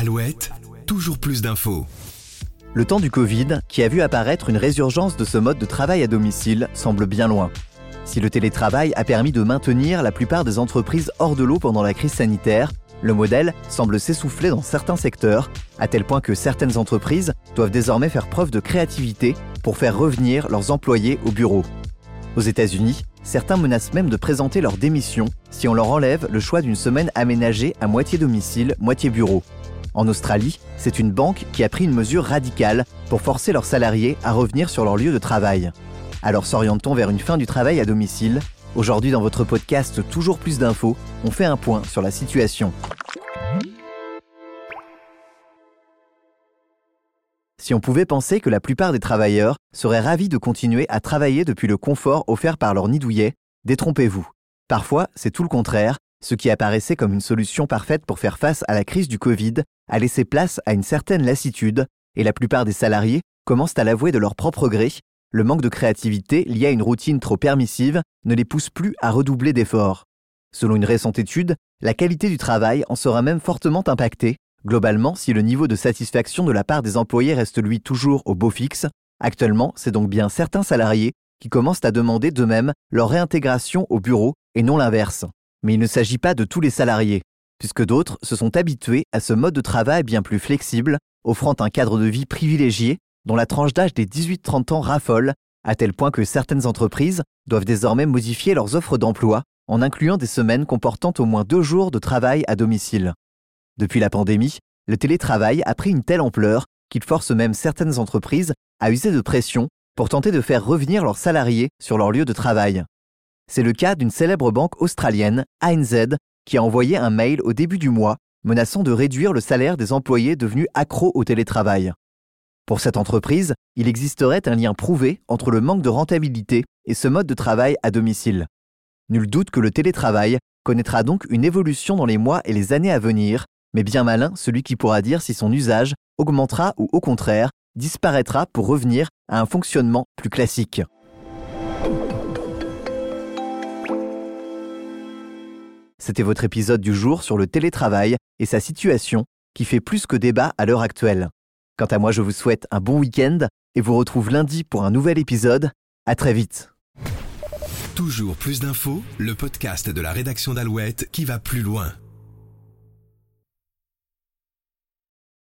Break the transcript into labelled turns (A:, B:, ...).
A: Alouette, toujours plus d'infos.
B: Le temps du Covid, qui a vu apparaître une résurgence de ce mode de travail à domicile, semble bien loin. Si le télétravail a permis de maintenir la plupart des entreprises hors de l'eau pendant la crise sanitaire, le modèle semble s'essouffler dans certains secteurs, à tel point que certaines entreprises doivent désormais faire preuve de créativité pour faire revenir leurs employés au bureau. Aux États-Unis, certains menacent même de présenter leur démission si on leur enlève le choix d'une semaine aménagée à moitié domicile, moitié bureau. En Australie, c'est une banque qui a pris une mesure radicale pour forcer leurs salariés à revenir sur leur lieu de travail. Alors s'oriente-t-on vers une fin du travail à domicile? Aujourd'hui dans votre podcast Toujours plus d'infos, on fait un point sur la situation. Si on pouvait penser que la plupart des travailleurs seraient ravis de continuer à travailler depuis le confort offert par leur nid douillet, détrompez-vous. Parfois, c'est tout le contraire, ce qui apparaissait comme une solution parfaite pour faire face à la crise du Covid a laissé place à une certaine lassitude, et la plupart des salariés commencent à l'avouer de leur propre gré, le manque de créativité lié à une routine trop permissive ne les pousse plus à redoubler d'efforts. Selon une récente étude, la qualité du travail en sera même fortement impactée. Globalement, si le niveau de satisfaction de la part des employés reste lui toujours au beau fixe, actuellement, c'est donc bien certains salariés qui commencent à demander d'eux-mêmes leur réintégration au bureau et non l'inverse. Mais il ne s'agit pas de tous les salariés, puisque d'autres se sont habitués à ce mode de travail bien plus flexible, offrant un cadre de vie privilégié, dont la tranche d'âge des 18-30 ans raffole, à tel point que certaines entreprises doivent désormais modifier leurs offres d'emploi en incluant des semaines comportant au moins deux jours de travail à domicile. Depuis la pandémie, le télétravail a pris une telle ampleur qu'il force même certaines entreprises à user de pression pour tenter de faire revenir leurs salariés sur leur lieu de travail. C'est le cas d'une célèbre banque australienne, ANZ, qui a envoyé un mail au début du mois menaçant de réduire le salaire des employés devenus accros au télétravail. Pour cette entreprise, il existerait un lien prouvé entre le manque de rentabilité et ce mode de travail à domicile. Nul doute que le télétravail connaîtra donc une évolution dans les mois et les années à venir, mais bien malin celui qui pourra dire si son usage augmentera ou au contraire disparaîtra pour revenir à un fonctionnement plus classique. C'était votre épisode du jour sur le télétravail et sa situation qui fait plus que débat à l'heure actuelle. Quant à moi, je vous souhaite un bon week-end et vous retrouve lundi pour un nouvel épisode. À très vite.
A: Toujours plus d'infos, le podcast de la rédaction d'Alouette qui va plus loin.